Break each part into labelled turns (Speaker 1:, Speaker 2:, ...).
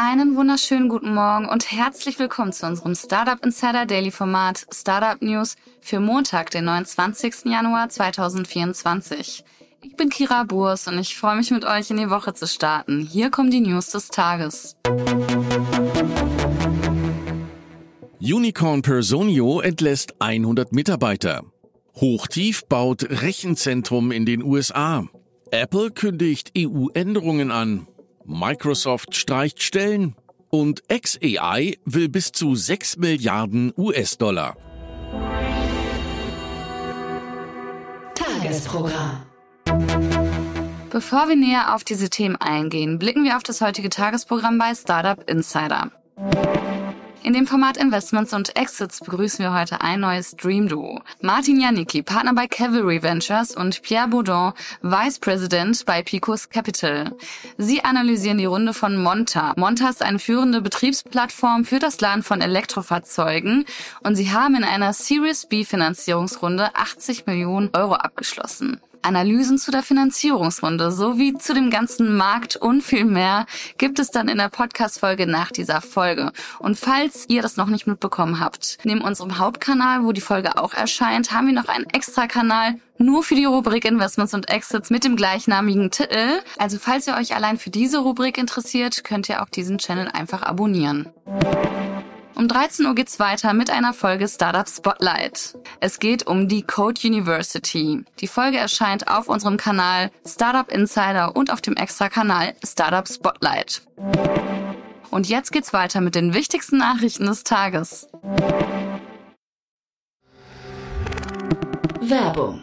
Speaker 1: Einen wunderschönen guten Morgen und herzlich willkommen zu unserem Startup Insider Daily Format Startup News für Montag, den 29. Januar 2024. Ich bin Kira Burs und ich freue mich mit euch in die Woche zu starten. Hier kommen die News des Tages.
Speaker 2: Unicorn Personio entlässt 100 Mitarbeiter. Hochtief baut Rechenzentrum in den USA. Apple kündigt EU-Änderungen an. Microsoft streicht Stellen. Und XAI will bis zu 6 Milliarden US-Dollar.
Speaker 3: Tagesprogramm.
Speaker 1: Bevor wir näher auf diese Themen eingehen, blicken wir auf das heutige Tagesprogramm bei Startup Insider. In dem Format Investments und Exits begrüßen wir heute ein neues Dream Duo. Martin Janicki, Partner bei Cavalry Ventures und Pierre Baudon, Vice President bei Picos Capital. Sie analysieren die Runde von Monta. Monta ist eine führende Betriebsplattform für das Laden von Elektrofahrzeugen und sie haben in einer Series B Finanzierungsrunde 80 Millionen Euro abgeschlossen. Analysen zu der Finanzierungsrunde sowie zu dem ganzen Markt und viel mehr gibt es dann in der Podcast-Folge nach dieser Folge. Und falls ihr das noch nicht mitbekommen habt, neben unserem Hauptkanal, wo die Folge auch erscheint, haben wir noch einen extra Kanal nur für die Rubrik Investments und Exits mit dem gleichnamigen Titel. Also falls ihr euch allein für diese Rubrik interessiert, könnt ihr auch diesen Channel einfach abonnieren. Um 13 Uhr geht's weiter mit einer Folge Startup Spotlight. Es geht um die Code University. Die Folge erscheint auf unserem Kanal Startup Insider und auf dem Extra-Kanal Startup Spotlight. Und jetzt geht's weiter mit den wichtigsten Nachrichten des Tages.
Speaker 3: Werbung.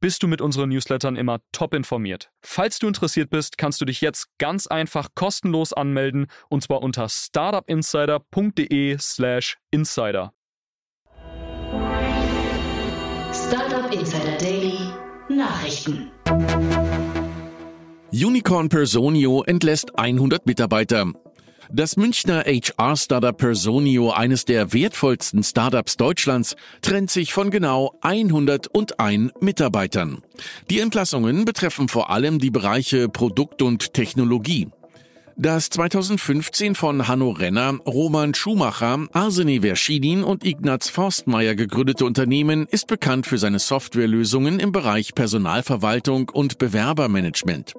Speaker 4: bist du mit unseren Newslettern immer top informiert. Falls du interessiert bist, kannst du dich jetzt ganz einfach kostenlos anmelden und zwar unter startupinsider.de/slash insider.
Speaker 3: Startup Insider Daily Nachrichten.
Speaker 2: Unicorn Personio entlässt 100 Mitarbeiter. Das Münchner HR-Startup Personio, eines der wertvollsten Startups Deutschlands, trennt sich von genau 101 Mitarbeitern. Die Entlassungen betreffen vor allem die Bereiche Produkt und Technologie. Das 2015 von Hanno Renner, Roman Schumacher, Arsene Verschidin und Ignaz Forstmeier gegründete Unternehmen ist bekannt für seine Softwarelösungen im Bereich Personalverwaltung und Bewerbermanagement.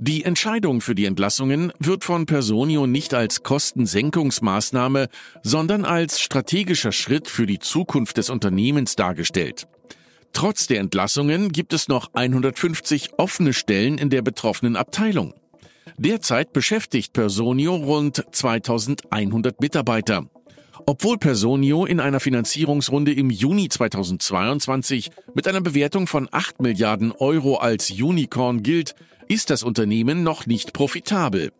Speaker 2: Die Entscheidung für die Entlassungen wird von Personio nicht als Kostensenkungsmaßnahme, sondern als strategischer Schritt für die Zukunft des Unternehmens dargestellt. Trotz der Entlassungen gibt es noch 150 offene Stellen in der betroffenen Abteilung. Derzeit beschäftigt Personio rund 2100 Mitarbeiter. Obwohl Personio in einer Finanzierungsrunde im Juni 2022 mit einer Bewertung von 8 Milliarden Euro als Unicorn gilt, ist das Unternehmen noch nicht profitabel.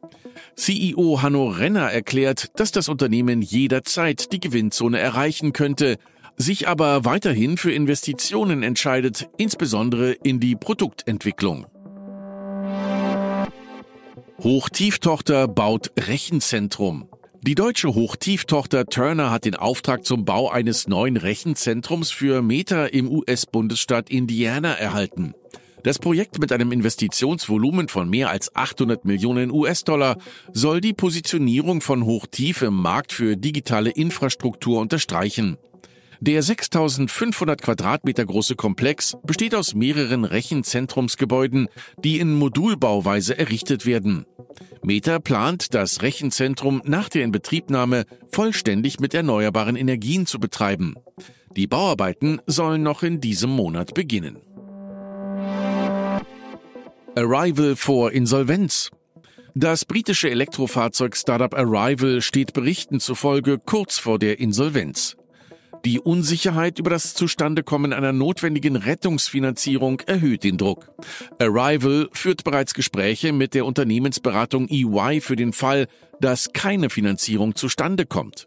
Speaker 2: CEO Hanno Renner erklärt, dass das Unternehmen jederzeit die Gewinnzone erreichen könnte, sich aber weiterhin für Investitionen entscheidet, insbesondere in die Produktentwicklung. Hochtieftochter baut Rechenzentrum. Die deutsche Hochtieftochter Turner hat den Auftrag zum Bau eines neuen Rechenzentrums für Meta im US-Bundesstaat Indiana erhalten. Das Projekt mit einem Investitionsvolumen von mehr als 800 Millionen US-Dollar soll die Positionierung von Hochtief im Markt für digitale Infrastruktur unterstreichen. Der 6500 Quadratmeter große Komplex besteht aus mehreren Rechenzentrumsgebäuden, die in Modulbauweise errichtet werden. Meta plant, das Rechenzentrum nach der Inbetriebnahme vollständig mit erneuerbaren Energien zu betreiben. Die Bauarbeiten sollen noch in diesem Monat beginnen. Arrival vor Insolvenz. Das britische Elektrofahrzeug-Startup Arrival steht Berichten zufolge kurz vor der Insolvenz. Die Unsicherheit über das Zustandekommen einer notwendigen Rettungsfinanzierung erhöht den Druck. Arrival führt bereits Gespräche mit der Unternehmensberatung EY für den Fall, dass keine Finanzierung zustande kommt.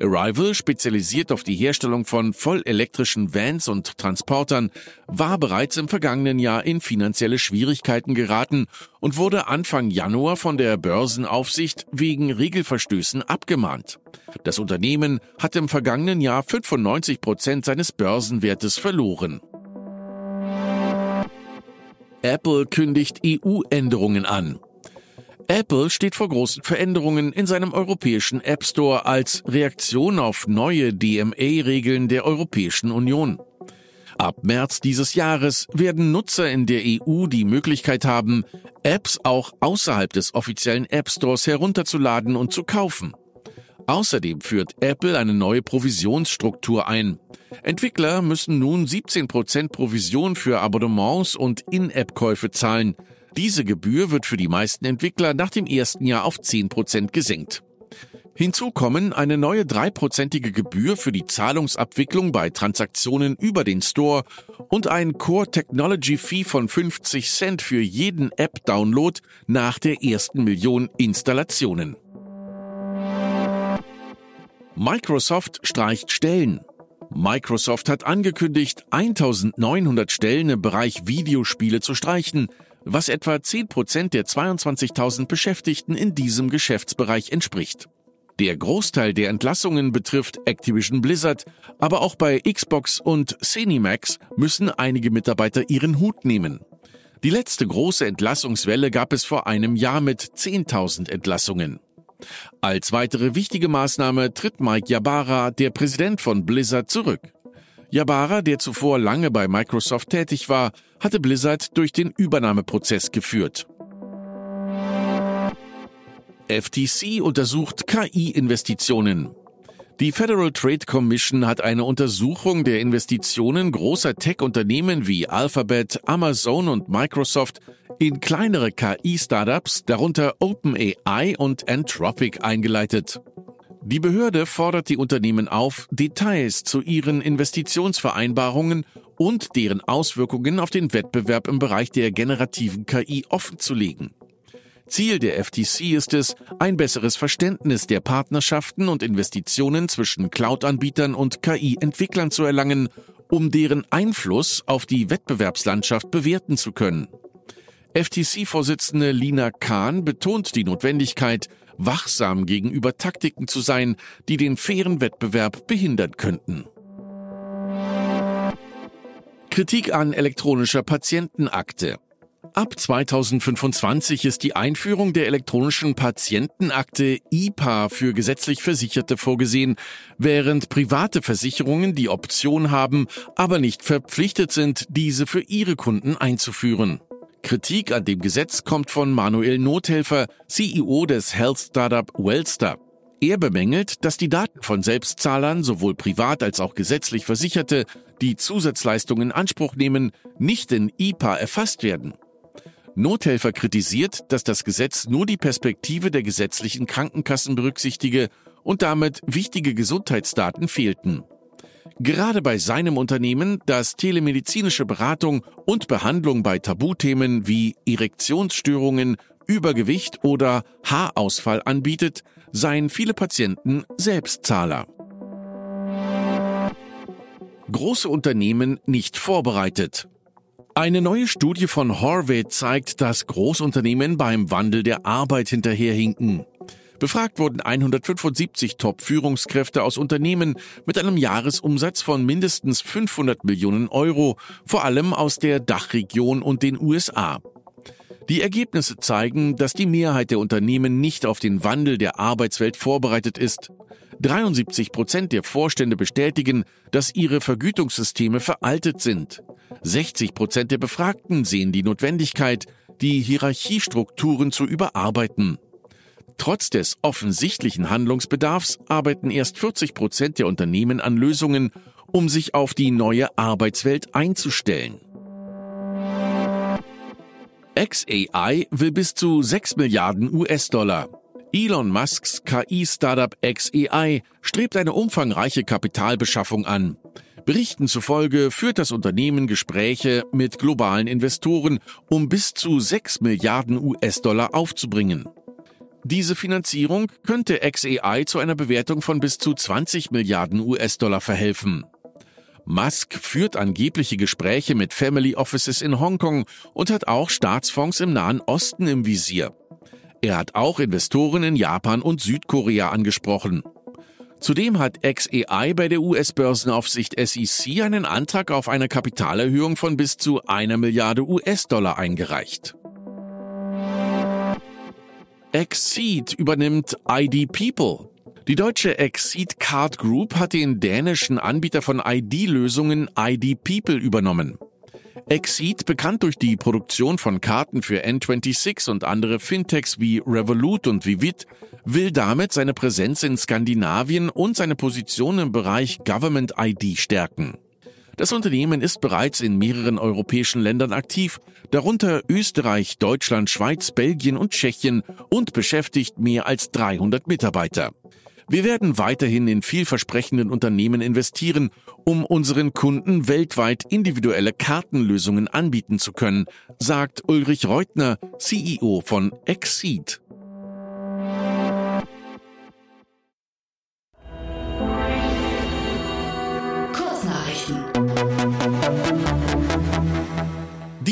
Speaker 2: Arrival, spezialisiert auf die Herstellung von vollelektrischen Vans und Transportern, war bereits im vergangenen Jahr in finanzielle Schwierigkeiten geraten und wurde Anfang Januar von der Börsenaufsicht wegen Regelverstößen abgemahnt. Das Unternehmen hat im vergangenen Jahr 95 Prozent seines Börsenwertes verloren. Apple kündigt EU-Änderungen an. Apple steht vor großen Veränderungen in seinem europäischen App Store als Reaktion auf neue DMA-Regeln der Europäischen Union. Ab März dieses Jahres werden Nutzer in der EU die Möglichkeit haben, Apps auch außerhalb des offiziellen App Stores herunterzuladen und zu kaufen. Außerdem führt Apple eine neue Provisionsstruktur ein. Entwickler müssen nun 17% Provision für Abonnements und In-App-Käufe zahlen, diese Gebühr wird für die meisten Entwickler nach dem ersten Jahr auf 10% gesenkt. Hinzu kommen eine neue dreiprozentige Gebühr für die Zahlungsabwicklung bei Transaktionen über den Store und ein Core Technology Fee von 50 Cent für jeden App-Download nach der ersten Million Installationen. Microsoft streicht Stellen. Microsoft hat angekündigt, 1900 Stellen im Bereich Videospiele zu streichen, was etwa 10 Prozent der 22.000 Beschäftigten in diesem Geschäftsbereich entspricht. Der Großteil der Entlassungen betrifft Activision Blizzard, aber auch bei Xbox und Cinemax müssen einige Mitarbeiter ihren Hut nehmen. Die letzte große Entlassungswelle gab es vor einem Jahr mit 10.000 Entlassungen. Als weitere wichtige Maßnahme tritt Mike Yabara, der Präsident von Blizzard, zurück. Yabara, der zuvor lange bei Microsoft tätig war, hatte Blizzard durch den Übernahmeprozess geführt. FTC untersucht KI-Investitionen. Die Federal Trade Commission hat eine Untersuchung der Investitionen großer Tech-Unternehmen wie Alphabet, Amazon und Microsoft in kleinere KI-Startups, darunter OpenAI und Anthropic, eingeleitet. Die Behörde fordert die Unternehmen auf, Details zu ihren Investitionsvereinbarungen und deren Auswirkungen auf den Wettbewerb im Bereich der generativen KI offenzulegen. Ziel der FTC ist es, ein besseres Verständnis der Partnerschaften und Investitionen zwischen Cloud-Anbietern und KI-Entwicklern zu erlangen, um deren Einfluss auf die Wettbewerbslandschaft bewerten zu können. FTC-Vorsitzende Lina Kahn betont die Notwendigkeit, wachsam gegenüber Taktiken zu sein, die den fairen Wettbewerb behindern könnten. Kritik an elektronischer Patientenakte. Ab 2025 ist die Einführung der elektronischen Patientenakte IPA für gesetzlich Versicherte vorgesehen, während private Versicherungen die Option haben, aber nicht verpflichtet sind, diese für ihre Kunden einzuführen. Kritik an dem Gesetz kommt von Manuel Nothelfer, CEO des Health Startup Wellstar. Er bemängelt, dass die Daten von Selbstzahlern, sowohl privat als auch gesetzlich Versicherte, die Zusatzleistungen in Anspruch nehmen, nicht in IPA erfasst werden. Nothelfer kritisiert, dass das Gesetz nur die Perspektive der gesetzlichen Krankenkassen berücksichtige und damit wichtige Gesundheitsdaten fehlten. Gerade bei seinem Unternehmen, das telemedizinische Beratung und Behandlung bei Tabuthemen wie Erektionsstörungen, Übergewicht oder Haarausfall anbietet, seien viele Patienten Selbstzahler. Große Unternehmen nicht vorbereitet. Eine neue Studie von Horvath zeigt, dass Großunternehmen beim Wandel der Arbeit hinterherhinken. Befragt wurden 175 Top-Führungskräfte aus Unternehmen mit einem Jahresumsatz von mindestens 500 Millionen Euro, vor allem aus der Dachregion und den USA. Die Ergebnisse zeigen, dass die Mehrheit der Unternehmen nicht auf den Wandel der Arbeitswelt vorbereitet ist. 73 Prozent der Vorstände bestätigen, dass ihre Vergütungssysteme veraltet sind. 60 Prozent der Befragten sehen die Notwendigkeit, die Hierarchiestrukturen zu überarbeiten. Trotz des offensichtlichen Handlungsbedarfs arbeiten erst 40 Prozent der Unternehmen an Lösungen, um sich auf die neue Arbeitswelt einzustellen. XAI will bis zu 6 Milliarden US-Dollar. Elon Musks KI-Startup XAI strebt eine umfangreiche Kapitalbeschaffung an. Berichten zufolge führt das Unternehmen Gespräche mit globalen Investoren, um bis zu 6 Milliarden US-Dollar aufzubringen. Diese Finanzierung könnte XAI zu einer Bewertung von bis zu 20 Milliarden US-Dollar verhelfen. Musk führt angebliche Gespräche mit Family Offices in Hongkong und hat auch Staatsfonds im Nahen Osten im Visier. Er hat auch Investoren in Japan und Südkorea angesprochen. Zudem hat XAI bei der US-Börsenaufsicht SEC einen Antrag auf eine Kapitalerhöhung von bis zu einer Milliarde US-Dollar eingereicht. Exceed übernimmt ID People. Die deutsche Exceed Card Group hat den dänischen Anbieter von ID-Lösungen ID People übernommen. Exceed, bekannt durch die Produktion von Karten für N26 und andere Fintechs wie Revolut und Vivid, will damit seine Präsenz in Skandinavien und seine Position im Bereich Government ID stärken. Das Unternehmen ist bereits in mehreren europäischen Ländern aktiv, darunter Österreich, Deutschland, Schweiz, Belgien und Tschechien und beschäftigt mehr als 300 Mitarbeiter. Wir werden weiterhin in vielversprechenden Unternehmen investieren, um unseren Kunden weltweit individuelle Kartenlösungen anbieten zu können, sagt Ulrich Reutner, CEO von Exceed.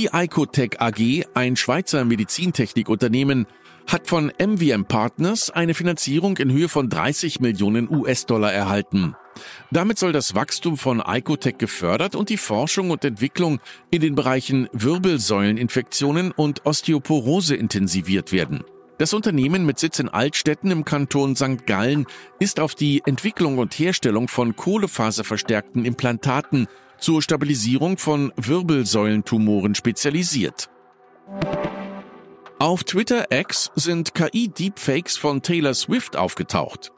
Speaker 2: Die Icotech AG, ein Schweizer Medizintechnikunternehmen, hat von MVM Partners eine Finanzierung in Höhe von 30 Millionen US-Dollar erhalten. Damit soll das Wachstum von Icotech gefördert und die Forschung und Entwicklung in den Bereichen Wirbelsäuleninfektionen und Osteoporose intensiviert werden. Das Unternehmen mit Sitz in Altstetten im Kanton St. Gallen ist auf die Entwicklung und Herstellung von kohlefaserverstärkten Implantaten zur Stabilisierung von Wirbelsäulentumoren spezialisiert. Auf Twitter X sind KI-Deepfakes von Taylor Swift aufgetaucht.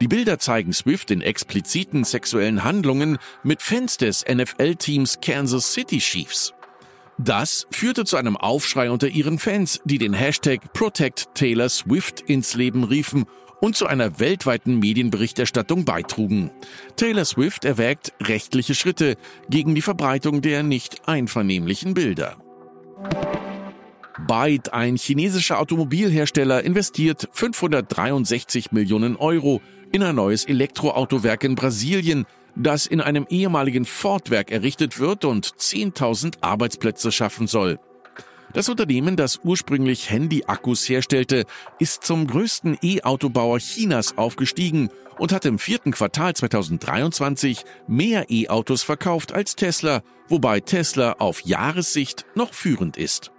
Speaker 2: Die Bilder zeigen Swift in expliziten sexuellen Handlungen mit Fans des NFL-Teams Kansas City Chiefs. Das führte zu einem Aufschrei unter ihren Fans, die den Hashtag Protect Taylor Swift ins Leben riefen und zu einer weltweiten Medienberichterstattung beitrugen. Taylor Swift erwägt rechtliche Schritte gegen die Verbreitung der nicht einvernehmlichen Bilder. Byte, ein chinesischer Automobilhersteller, investiert 563 Millionen Euro in ein neues Elektroautowerk in Brasilien, das in einem ehemaligen Ford-Werk errichtet wird und 10.000 Arbeitsplätze schaffen soll. Das Unternehmen, das ursprünglich Handy-Akkus herstellte, ist zum größten E-Autobauer Chinas aufgestiegen und hat im vierten Quartal 2023 mehr E-Autos verkauft als Tesla, wobei Tesla auf Jahressicht noch führend ist.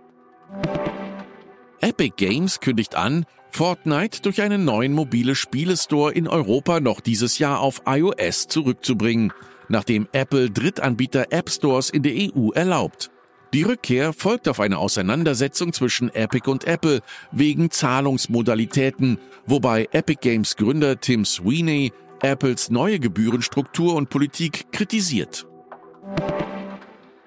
Speaker 2: Epic Games kündigt an, Fortnite durch einen neuen mobile Spielestore in Europa noch dieses Jahr auf iOS zurückzubringen, nachdem Apple Drittanbieter App Stores in der EU erlaubt. Die Rückkehr folgt auf eine Auseinandersetzung zwischen Epic und Apple wegen Zahlungsmodalitäten, wobei Epic Games Gründer Tim Sweeney Apples neue Gebührenstruktur und Politik kritisiert.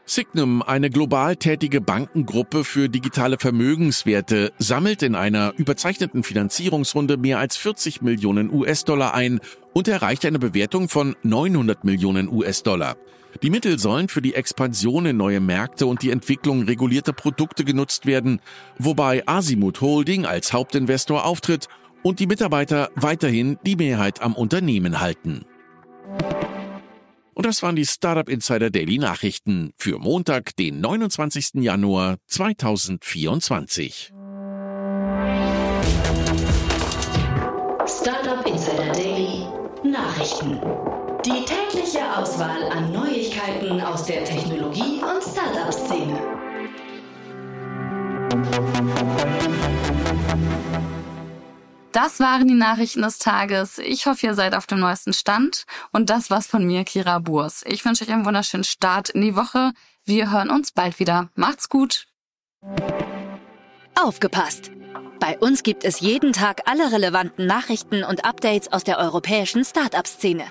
Speaker 2: Signum, eine global tätige Bankengruppe für digitale Vermögenswerte, sammelt in einer überzeichneten Finanzierungsrunde mehr als 40 Millionen US-Dollar ein und erreicht eine Bewertung von 900 Millionen US-Dollar. Die Mittel sollen für die Expansion in neue Märkte und die Entwicklung regulierter Produkte genutzt werden, wobei Asimut Holding als Hauptinvestor auftritt und die Mitarbeiter weiterhin die Mehrheit am Unternehmen halten. Und das waren die Startup Insider Daily Nachrichten für Montag, den 29. Januar 2024.
Speaker 3: Startup Insider Daily Nachrichten. Die tägliche Auswahl an Neuigkeiten aus der Technologie- und Startup-Szene.
Speaker 1: Das waren die Nachrichten des Tages. Ich hoffe, ihr seid auf dem neuesten Stand. Und das war's von mir, Kira Burs. Ich wünsche euch einen wunderschönen Start in die Woche. Wir hören uns bald wieder. Macht's gut.
Speaker 3: Aufgepasst! Bei uns gibt es jeden Tag alle relevanten Nachrichten und Updates aus der europäischen Startup-Szene.